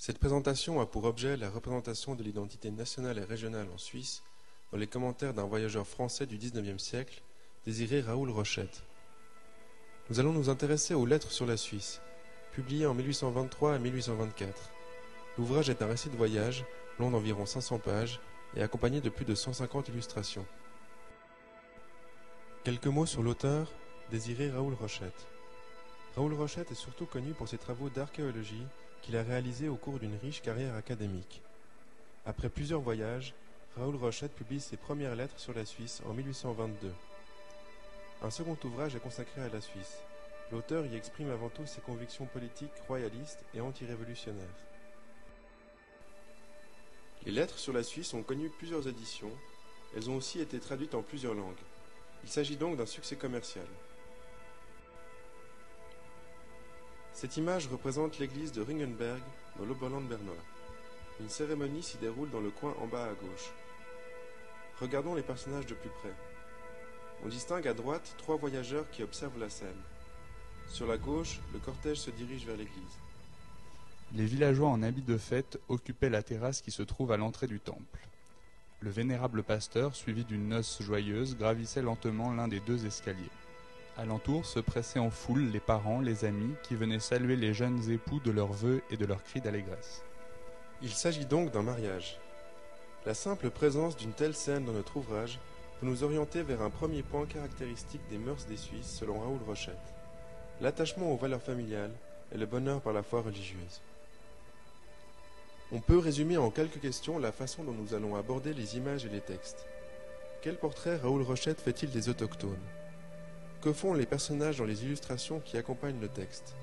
Cette présentation a pour objet la représentation de l'identité nationale et régionale en Suisse dans les commentaires d'un voyageur français du XIXe siècle, désiré Raoul Rochette. Nous allons nous intéresser aux Lettres sur la Suisse, publiées en 1823 à 1824. L'ouvrage est un récit de voyage, long d'environ 500 pages et accompagné de plus de 150 illustrations. Quelques mots sur l'auteur, désiré Raoul Rochette. Raoul Rochette est surtout connu pour ses travaux d'archéologie qu'il a réalisés au cours d'une riche carrière académique. Après plusieurs voyages, Raoul Rochette publie ses premières lettres sur la Suisse en 1822. Un second ouvrage est consacré à la Suisse. L'auteur y exprime avant tout ses convictions politiques royalistes et antirévolutionnaires. Les lettres sur la Suisse ont connu plusieurs éditions. Elles ont aussi été traduites en plusieurs langues. Il s'agit donc d'un succès commercial. Cette image représente l'église de Ringenberg dans l'Oberland bernois. Une cérémonie s'y déroule dans le coin en bas à gauche. Regardons les personnages de plus près. On distingue à droite trois voyageurs qui observent la scène. Sur la gauche, le cortège se dirige vers l'église. Les villageois en habit de fête occupaient la terrasse qui se trouve à l'entrée du temple. Le vénérable pasteur, suivi d'une noce joyeuse, gravissait lentement l'un des deux escaliers. Alentour se pressaient en foule les parents, les amis, qui venaient saluer les jeunes époux de leurs vœux et de leurs cris d'allégresse. Il s'agit donc d'un mariage. La simple présence d'une telle scène dans notre ouvrage peut nous orienter vers un premier point caractéristique des mœurs des Suisses selon Raoul Rochette. L'attachement aux valeurs familiales et le bonheur par la foi religieuse. On peut résumer en quelques questions la façon dont nous allons aborder les images et les textes. Quel portrait Raoul Rochette fait-il des autochtones? Que font les personnages dans les illustrations qui accompagnent le texte?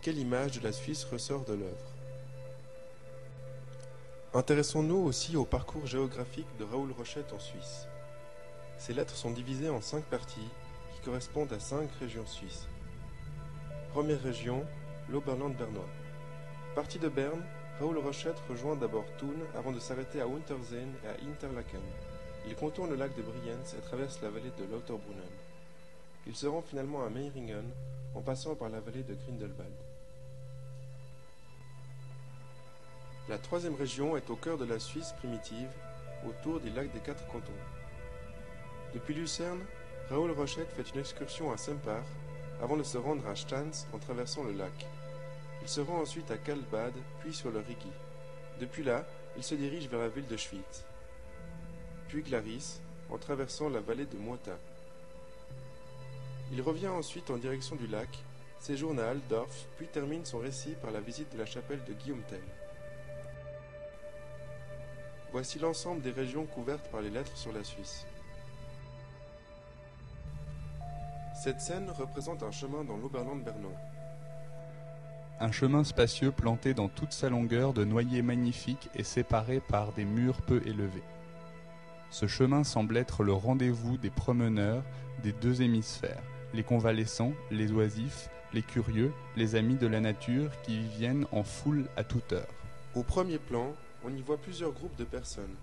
Quelle image de la Suisse ressort de l'œuvre? Intéressons-nous aussi au parcours géographique de Raoul Rochette en Suisse. Ces lettres sont divisées en cinq parties qui correspondent à cinq régions suisses. Première région, l'Oberland bernois. Parti de Berne, Raoul Rochette rejoint d'abord Thun avant de s'arrêter à Unterseen et à Interlaken. Il contourne le lac de Brienz et traverse la vallée de Lauterbrunnen. Il se rend finalement à Meiringen en passant par la vallée de Grindelwald. La troisième région est au cœur de la Suisse primitive, autour des lacs des quatre cantons. Depuis Lucerne, Raoul Rochette fait une excursion à Sempach avant de se rendre à Stans en traversant le lac. Il se rend ensuite à Kalbad, puis sur le Rigi. Depuis là, il se dirige vers la ville de Schwyz, puis Clarisse, en traversant la vallée de Moita. Il revient ensuite en direction du lac, séjourne à Altdorf, puis termine son récit par la visite de la chapelle de Guillaume Tell. Voici l'ensemble des régions couvertes par les lettres sur la Suisse. Cette scène représente un chemin dans l'Oberland bernois. Un chemin spacieux planté dans toute sa longueur de noyers magnifiques et séparé par des murs peu élevés. Ce chemin semble être le rendez-vous des promeneurs des deux hémisphères, les convalescents, les oisifs, les curieux, les amis de la nature qui y viennent en foule à toute heure. Au premier plan, on y voit plusieurs groupes de personnes.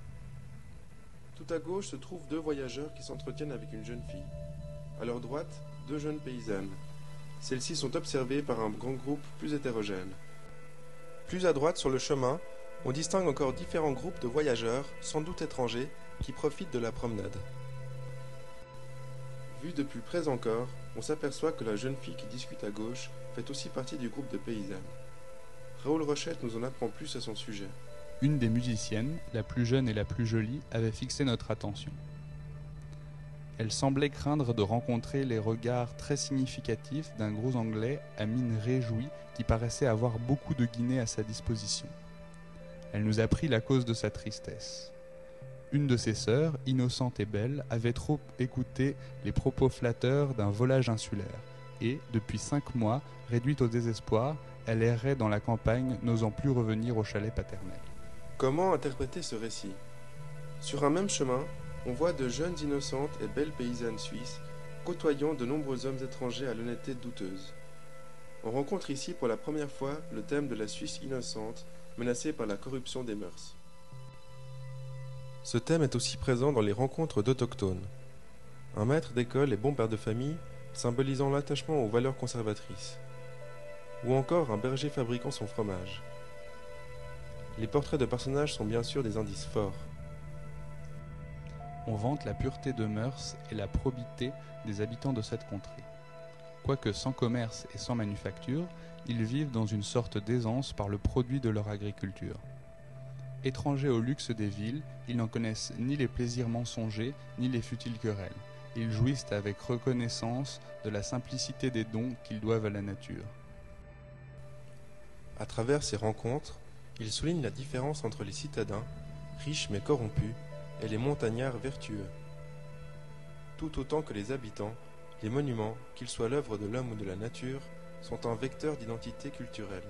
Tout à gauche se trouvent deux voyageurs qui s'entretiennent avec une jeune fille. À leur droite, deux jeunes paysannes. Celles-ci sont observées par un grand groupe plus hétérogène. Plus à droite sur le chemin, on distingue encore différents groupes de voyageurs, sans doute étrangers, qui profitent de la promenade. Vu de plus près encore, on s'aperçoit que la jeune fille qui discute à gauche fait aussi partie du groupe de paysannes. Raoul Rochette nous en apprend plus à son sujet. Une des musiciennes, la plus jeune et la plus jolie, avait fixé notre attention. Elle semblait craindre de rencontrer les regards très significatifs d'un gros Anglais à mine réjouie qui paraissait avoir beaucoup de guinées à sa disposition. Elle nous apprit la cause de sa tristesse. Une de ses sœurs, innocente et belle, avait trop écouté les propos flatteurs d'un volage insulaire, et, depuis cinq mois, réduite au désespoir, elle errait dans la campagne, n'osant plus revenir au chalet paternel. Comment interpréter ce récit? Sur un même chemin, on voit de jeunes innocentes et belles paysannes suisses côtoyant de nombreux hommes étrangers à l'honnêteté douteuse. On rencontre ici pour la première fois le thème de la Suisse innocente menacée par la corruption des mœurs. Ce thème est aussi présent dans les rencontres d'autochtones. Un maître d'école et bon père de famille, symbolisant l'attachement aux valeurs conservatrices. Ou encore un berger fabriquant son fromage. Les portraits de personnages sont bien sûr des indices forts. On vante la pureté de mœurs et la probité des habitants de cette contrée. Quoique sans commerce et sans manufacture, ils vivent dans une sorte d'aisance par le produit de leur agriculture. Étrangers au luxe des villes, ils n'en connaissent ni les plaisirs mensongers, ni les futiles querelles. Ils jouissent avec reconnaissance de la simplicité des dons qu'ils doivent à la nature. À travers ces rencontres, ils soulignent la différence entre les citadins, riches mais corrompus, et les montagnards vertueux. Tout autant que les habitants, les monuments, qu'ils soient l'œuvre de l'homme ou de la nature, sont un vecteur d'identité culturelle.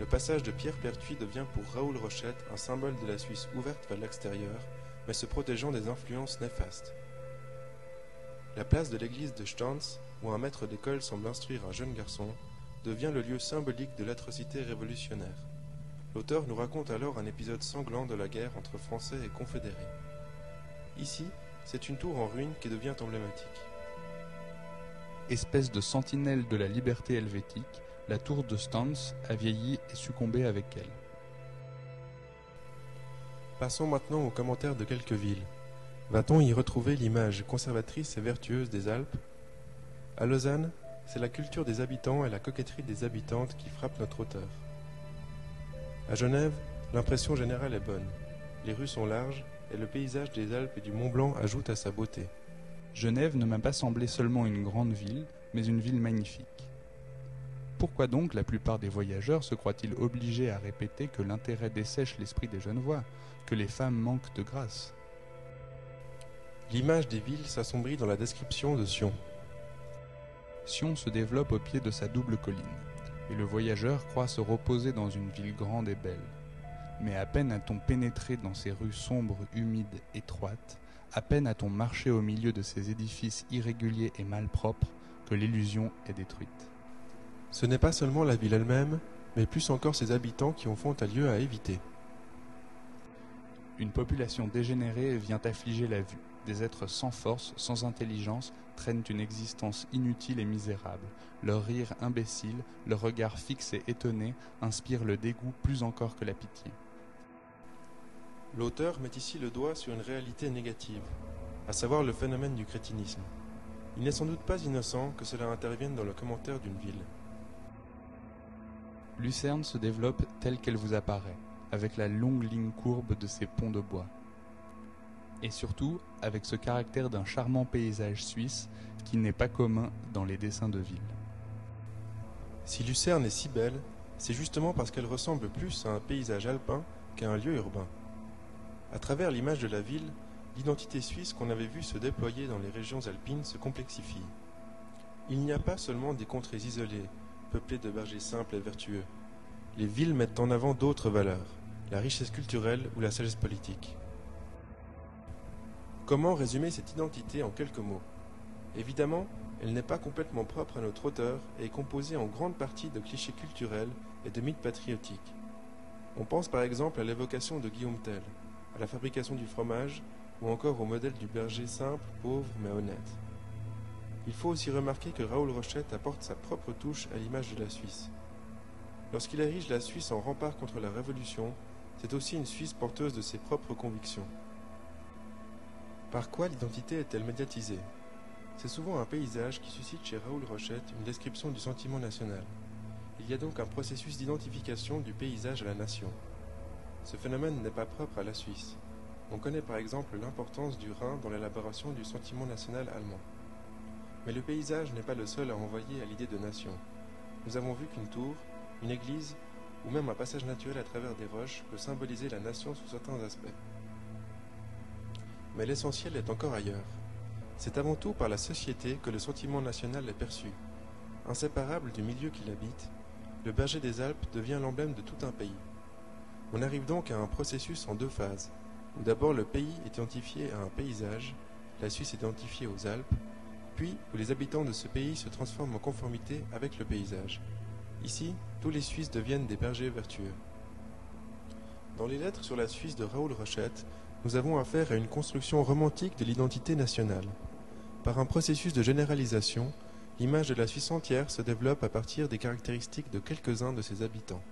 Le passage de Pierre Pertuis devient pour Raoul Rochette un symbole de la Suisse ouverte vers l'extérieur, mais se protégeant des influences néfastes. La place de l'église de Stanz, où un maître d'école semble instruire un jeune garçon, devient le lieu symbolique de l'atrocité révolutionnaire. L'auteur nous raconte alors un épisode sanglant de la guerre entre Français et Confédérés. Ici, c'est une tour en ruine qui devient emblématique. Espèce de sentinelle de la liberté helvétique, la tour de Stans a vieilli et succombé avec elle. Passons maintenant aux commentaires de quelques villes. Va-t-on y retrouver l'image conservatrice et vertueuse des Alpes? À Lausanne, c'est la culture des habitants et la coquetterie des habitantes qui frappent notre auteur. À Genève, l'impression générale est bonne. Les rues sont larges et le paysage des Alpes et du Mont Blanc ajoute à sa beauté. Genève ne m'a pas semblé seulement une grande ville, mais une ville magnifique. Pourquoi donc la plupart des voyageurs se croient-ils obligés à répéter que l'intérêt dessèche l'esprit des jeunes voix, que les femmes manquent de grâce? L'image des villes s'assombrit dans la description de Sion. Sion se développe au pied de sa double colline, et le voyageur croit se reposer dans une ville grande et belle. Mais à peine a-t-on pénétré dans ces rues sombres, humides, étroites, à peine a-t-on marché au milieu de ces édifices irréguliers et malpropres que l'illusion est détruite. Ce n'est pas seulement la ville elle-même, mais plus encore ses habitants qui en font un lieu à éviter. Une population dégénérée vient affliger la vue. Des êtres sans force, sans intelligence, traînent une existence inutile et misérable. Leur rire imbécile, leur regard fixe et étonné inspirent le dégoût plus encore que la pitié. L'auteur met ici le doigt sur une réalité négative, à savoir le phénomène du crétinisme. Il n'est sans doute pas innocent que cela intervienne dans le commentaire d'une ville. Lucerne se développe telle qu'elle vous apparaît, avec la longue ligne courbe de ses ponts de bois. Et surtout avec ce caractère d'un charmant paysage suisse qui n'est pas commun dans les dessins de ville. Si Lucerne est si belle, c'est justement parce qu'elle ressemble plus à un paysage alpin qu'à un lieu urbain. À travers l'image de la ville, l'identité suisse qu'on avait vue se déployer dans les régions alpines se complexifie. Il n'y a pas seulement des contrées isolées, peuplées de bergers simples et vertueux. Les villes mettent en avant d'autres valeurs, la richesse culturelle ou la sagesse politique. Comment résumer cette identité en quelques mots? Évidemment, elle n'est pas complètement propre à notre auteur et est composée en grande partie de clichés culturels et de mythes patriotiques. On pense par exemple à l'évocation de Guillaume Tell, à la fabrication du fromage ou encore au modèle du berger simple, pauvre mais honnête. Il faut aussi remarquer que Raoul Rochette apporte sa propre touche à l'image de la Suisse. Lorsqu'il érige la Suisse en rempart contre la Révolution, c'est aussi une Suisse porteuse de ses propres convictions. Par quoi l'identité est-elle médiatisée? C'est souvent un paysage qui suscite chez Raoul Rochette une description du sentiment national. Il y a donc un processus d'identification du paysage à la nation. Ce phénomène n'est pas propre à la Suisse. On connaît par exemple l'importance du Rhin dans l'élaboration du sentiment national allemand. Mais le paysage n'est pas le seul à envoyer à l'idée de nation. Nous avons vu qu'une tour, une église ou même un passage naturel à travers des roches peut symboliser la nation sous certains aspects. Mais l'essentiel est encore ailleurs. C'est avant tout par la société que le sentiment national est perçu. Inséparable du milieu qu'il habite, le berger des Alpes devient l'emblème de tout un pays. On arrive donc à un processus en deux phases, où d'abord le pays est identifié à un paysage, la Suisse est identifiée aux Alpes, puis où les habitants de ce pays se transforment en conformité avec le paysage. Ici, tous les Suisses deviennent des bergers vertueux. Dans les lettres sur la Suisse de Raoul Rochette, nous avons affaire à une construction romantique de l'identité nationale. Par un processus de généralisation, l'image de la Suisse entière se développe à partir des caractéristiques de quelques-uns de ses habitants.